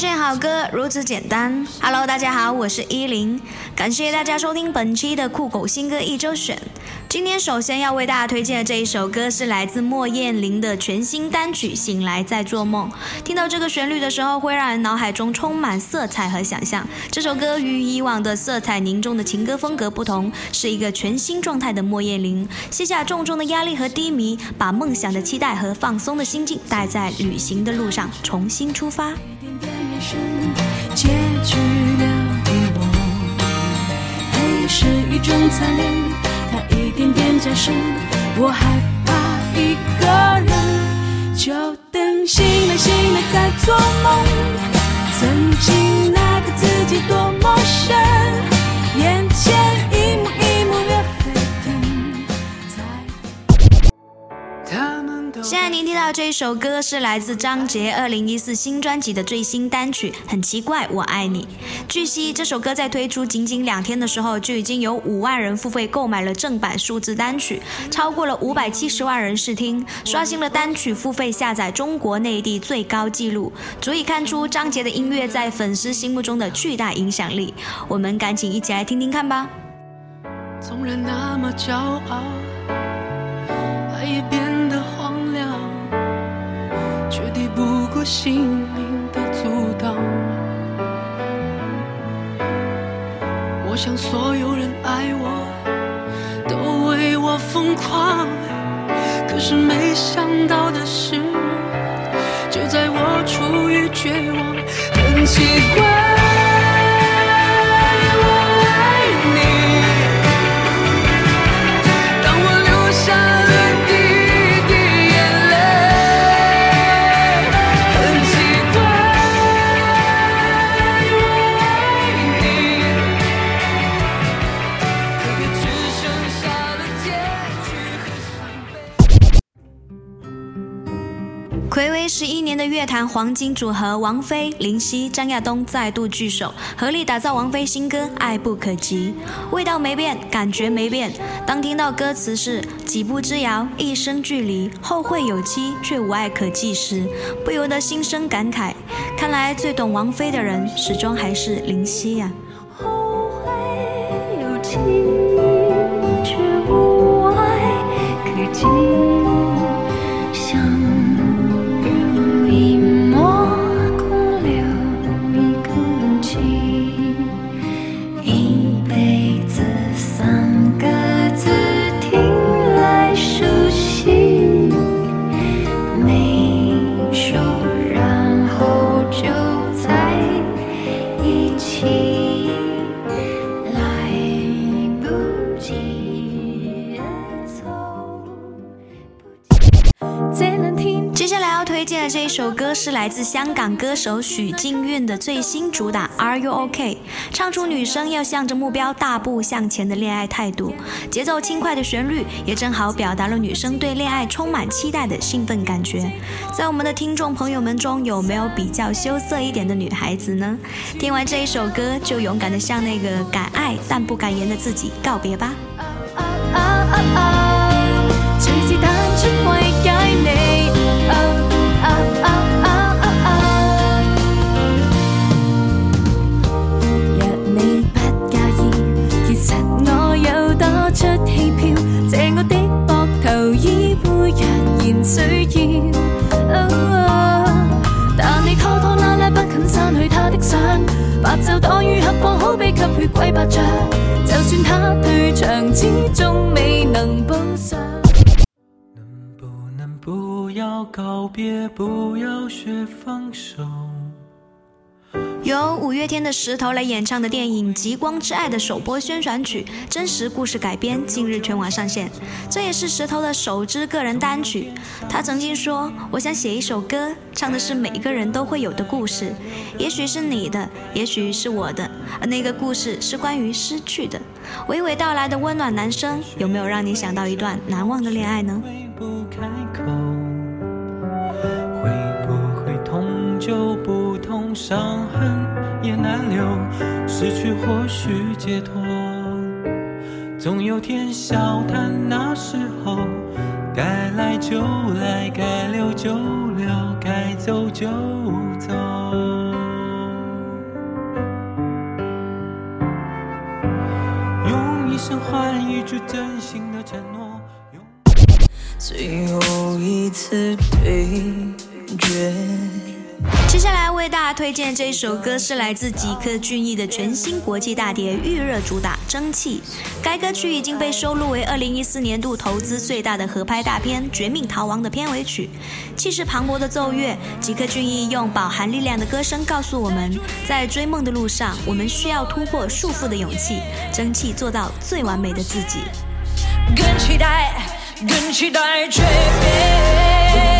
现好歌如此简单。Hello，大家好，我是依林，感谢大家收听本期的酷狗新歌一周选。今天首先要为大家推荐的这一首歌是来自莫艳玲的全新单曲《醒来再做梦》。听到这个旋律的时候，会让人脑海中充满色彩和想象。这首歌与以往的色彩凝重的情歌风格不同，是一个全新状态的莫艳玲，卸下重重的压力和低迷，把梦想的期待和放松的心境带在旅行的路上，重新出发。结局了遗忘，黑是一种残忍，它一点点加深。我害怕一个人，就等醒来醒来再做梦。曾经那个自己多陌生，眼前一现在您听到这一首歌是来自张杰二零一四新专辑的最新单曲，很奇怪，我爱你。据悉，这首歌在推出仅仅两天的时候，就已经有五万人付费购买了正版数字单曲，超过了五百七十万人试听，刷新了单曲付费下载中国内地最高纪录，足以看出张杰的音乐在粉丝心目中的巨大影响力。我们赶紧一起来听听看吧。纵然那么骄傲，爱也变我心灵的阻挡。我想所有人爱我，都为我疯狂，可是没想到的是，就在我处于绝望，很奇怪。黄金组合王菲、林夕、张亚东再度聚首，合力打造王菲新歌《爱不可及》。味道没变，感觉没变。当听到歌词是“几步之遥，一生距离，后会有期，却无爱可寄”时，不由得心生感慨。看来最懂王菲的人，始终还是林夕呀、后会有期，却无爱可寄。来自香港歌手许静韵的最新主打《Are You OK》，唱出女生要向着目标大步向前的恋爱态度。节奏轻快的旋律也正好表达了女生对恋爱充满期待的兴奋感觉。在我们的听众朋友们中，有没有比较羞涩一点的女孩子呢？听完这一首歌，就勇敢的向那个敢爱但不敢言的自己告别吧。需要。但你拖拖拉拉不肯散去他的相，白昼躲於黑光，好比吸血鬼白象。就算他退场，始终未能补上。能不能不要告别，不要学放手？由五月天的石头来演唱的电影《极光之爱》的首播宣传曲，真实故事改编，近日全网上线。这也是石头的首支个人单曲。他曾经说：“我想写一首歌，唱的是每个人都会有的故事，也许是你的，也许是我的，而那个故事是关于失去的。”娓娓道来的温暖男声，有没有让你想到一段难忘的恋爱呢？伤痕也难留，失去或许解脱，总有天笑谈那时候，该来就来，该留就留，该走就走。用一生换一句真心的承诺。用最后一次对。为大家推荐这首歌是来自吉克隽逸的全新国际大碟《预热主打蒸汽》。该歌曲已经被收录为2014年度投资最大的合拍大片《绝命逃亡》的片尾曲。气势磅礴的奏乐，吉克隽逸用饱含力量的歌声告诉我们，在追梦的路上，我们需要突破束缚的勇气，争气做到最完美的自己。更期待，更期待蜕变。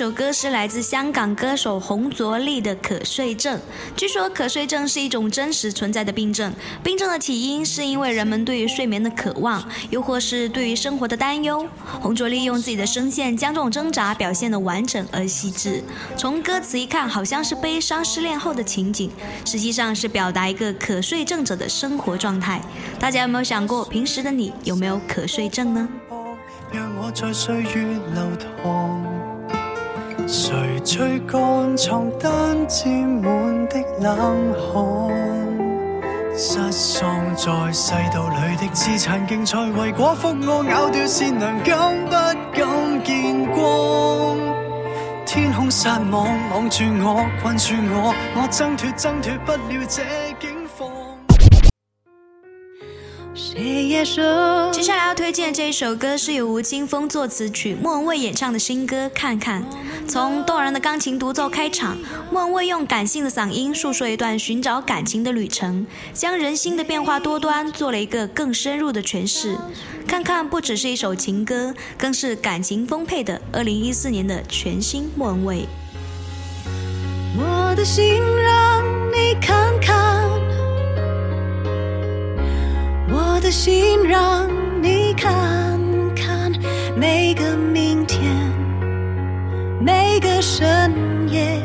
首歌是来自香港歌手洪卓立的《可睡症》。据说可睡症是一种真实存在的病症，病症的起因是因为人们对于睡眠的渴望，又或是对于生活的担忧。洪卓立用自己的声线将这种挣扎表现得完整而细致。从歌词一看，好像是悲伤失恋后的情景，实际上是表达一个可睡症者的生活状态。大家有没有想过，平时的你有没有可睡症呢？让我在岁月流淌，谁吹干床单沾满的冷汗？失喪在世道里的资产竞赛，为果腹我咬掉善良，更不敢见光。天空撒網，網住我，困住我，我挣脱挣脱不了这境接下来要推荐的这一首歌是由吴青峰作词曲，莫文蔚演唱的新歌《看看》。从动人的钢琴独奏开场，莫文蔚用感性的嗓音诉说一段寻找感情的旅程，将人心的变化多端做了一个更深入的诠释。看看不只是一首情歌，更是感情丰沛的2014年的全新莫文蔚。我的心让你看看，我的心让你看看，每个明天，每个深夜，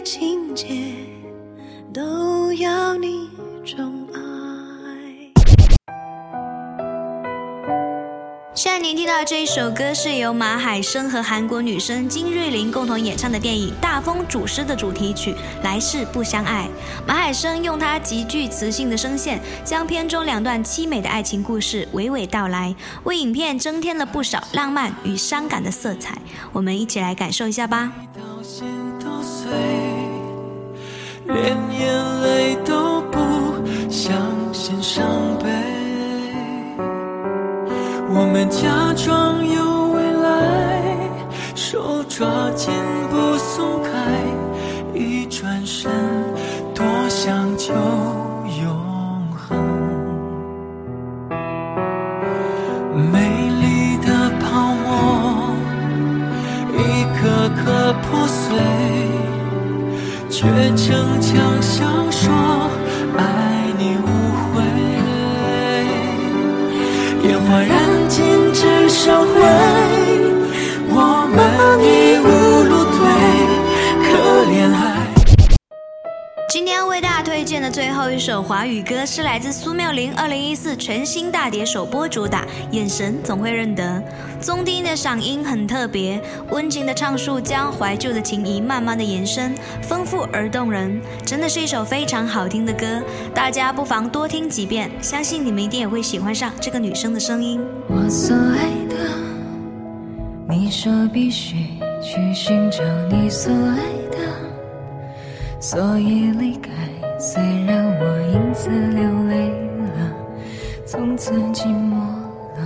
情节，都要你宠爱。现在您听到的这一首歌是由马海生和韩国女生金瑞玲共同演唱的电影《大风主师》的主题曲《来世不相爱》。马海生用他极具磁性的声线，将片中两段凄美的爱情故事娓娓道来，为影片增添了不少浪漫与伤感的色彩。我们一起来感受一下吧。连眼泪都不相信伤悲。我们假装有未来，手抓紧不松开，却逞强笑说爱你无悔。烟花燃尽，只剩灰，今天为大家推荐的最后一首华语歌是来自苏妙玲二零一四全新大碟首播主打《眼神总会认得》。宗低音的嗓音很特别，温情的唱述将怀旧的情谊慢慢的延伸，丰富而动人，真的是一首非常好听的歌。大家不妨多听几遍，相信你们一定也会喜欢上这个女生的声音。我所爱的，你说必须去寻找你所爱，所以离开。虽然我因此流泪了，从此寂寞了，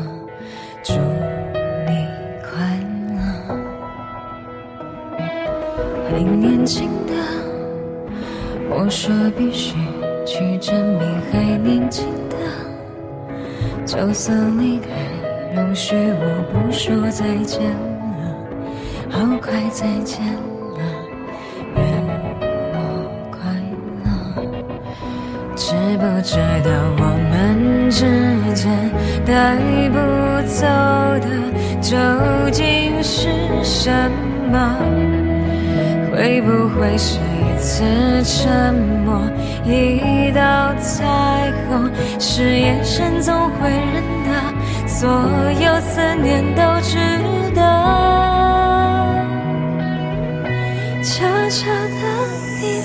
祝你快乐。还年轻的，我说必须去证明还年轻的。就算离开，容许我不说再见了，好快再见不知道我们之间带不走的究竟是什么？会不会是一次沉默，一道彩虹？是眼神总会认得，所有思念都值得。悄悄的你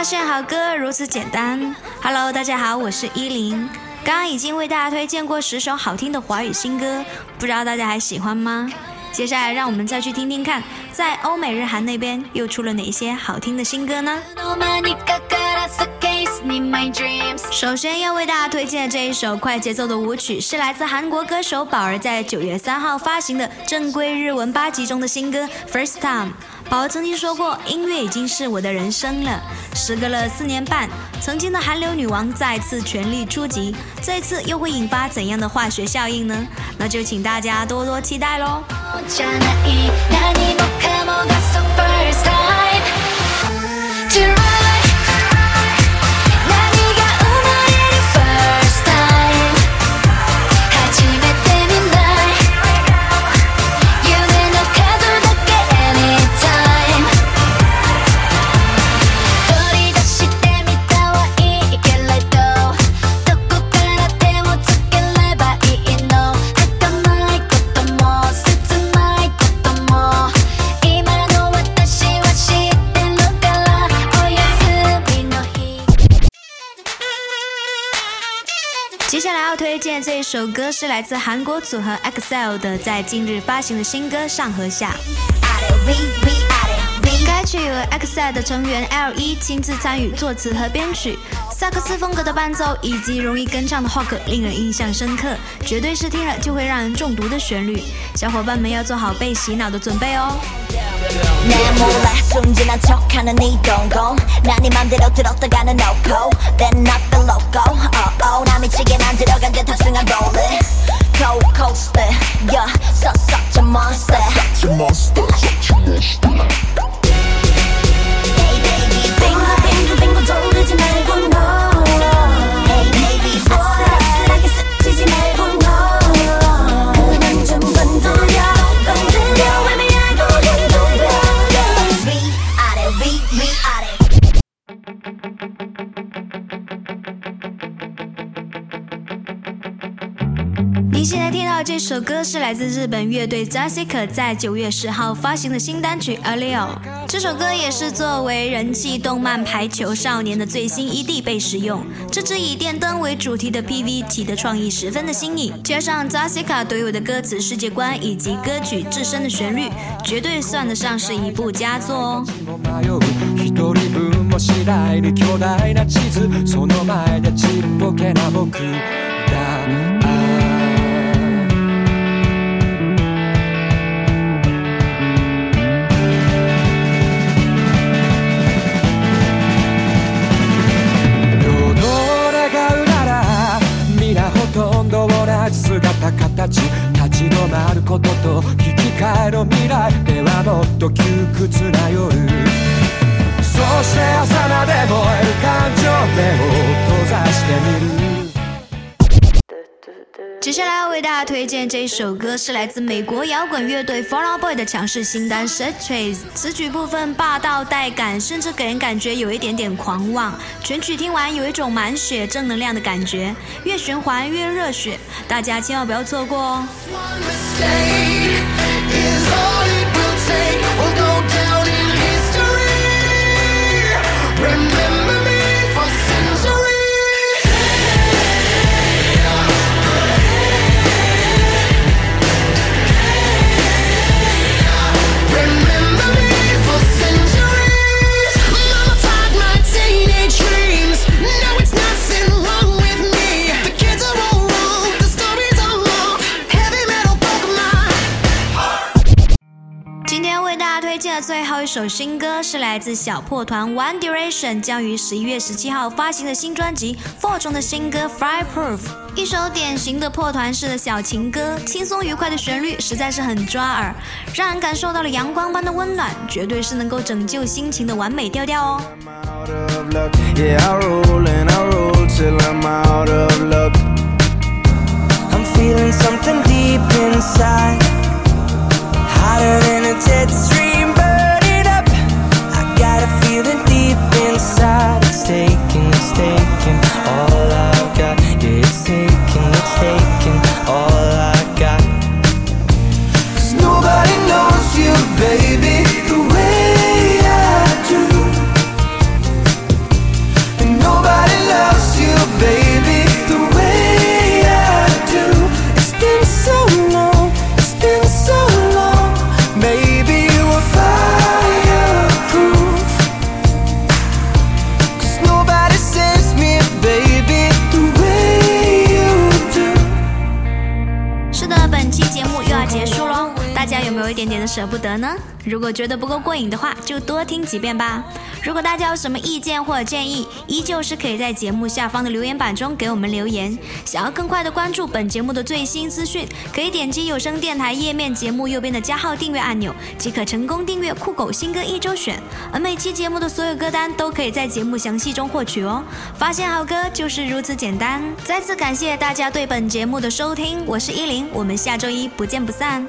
发现好歌如此简单。Hello，大家好，我是依林。刚刚已经为大家推荐过十首好听的华语新歌，不知道大家还喜欢吗？接下来让我们再去听听看，在欧美日韩那边又出了哪些好听的新歌呢？首先要为大家推荐的这一首快节奏的舞曲，是来自韩国歌手宝儿在九月三号发行的正规日文八辑中的新歌《First Time》。宝曾经说过，音乐已经是我的人生了。时隔了四年半，曾经的韩流女王再次全力出击，这次又会引发怎样的化学效应呢？那就请大家多多期待喽！接下来要推荐这一首歌是来自韩国组合 EXILE 的，在近日发行的新歌《上和下》。该曲由 EXILE 的成员 L 一亲自参与作词和编曲，萨克斯风格的伴奏以及容易跟唱的 hook 令人印象深刻，绝对是听了就会让人中毒的旋律。小伙伴们要做好被洗脑的准备哦。 내 몰라 순진한 척하는 이 동공 난네 맘대로 들었다가는 go Then I feel loco oh oh 나 미치게 만들어간 듯 탑승한 rolling Cold coaster yeah such such a monster 首歌是来自日本乐队 Jessica 在九月十号发行的新单曲《A Leo》。这首歌也是作为人气动漫《排球少年》的最新 ED 被使用。这支以电灯为主题的 PV 起的创意十分的新颖，加上 Jessica 独有的歌词世界观以及歌曲自身的旋律，绝对算得上是一部佳作哦。たち立ち止まることと引き換えの未来ではもっと窮屈な夜。そして朝まで燃える感情目を閉ざしてみる。接下来要为大家推荐这一首歌，是来自美国摇滚乐队 Fall Out Boy 的强势新单《Set Trace》。词曲部分霸道带感，甚至给人感觉有一点点狂妄。全曲听完有一种满血正能量的感觉，越循环越热血，大家千万不要错过哦！为大家推荐的最后一首新歌是来自小破团 One Direction 将于十一月十七号发行的新专辑《Four》中的新歌《Fireproof》，一首典型的破团式的小情歌，轻松愉快的旋律实在是很抓耳，让人感受到了阳光般的温暖，绝对是能够拯救心情的完美调调哦。I'm feeling something deep inside. Hotter than a jet stream. Burn it up. I got a feeling 点点的舍不得呢？如果觉得不够过瘾的话，就多听几遍吧。如果大家有什么意见或者建议，依旧是可以在节目下方的留言板中给我们留言。想要更快的关注本节目的最新资讯，可以点击有声电台页面节目右边的加号订阅按钮，即可成功订阅酷狗新歌一周选。而每期节目的所有歌单都可以在节目详细中获取哦。发现好歌就是如此简单。再次感谢大家对本节目的收听，我是依林，我们下周一不见不散。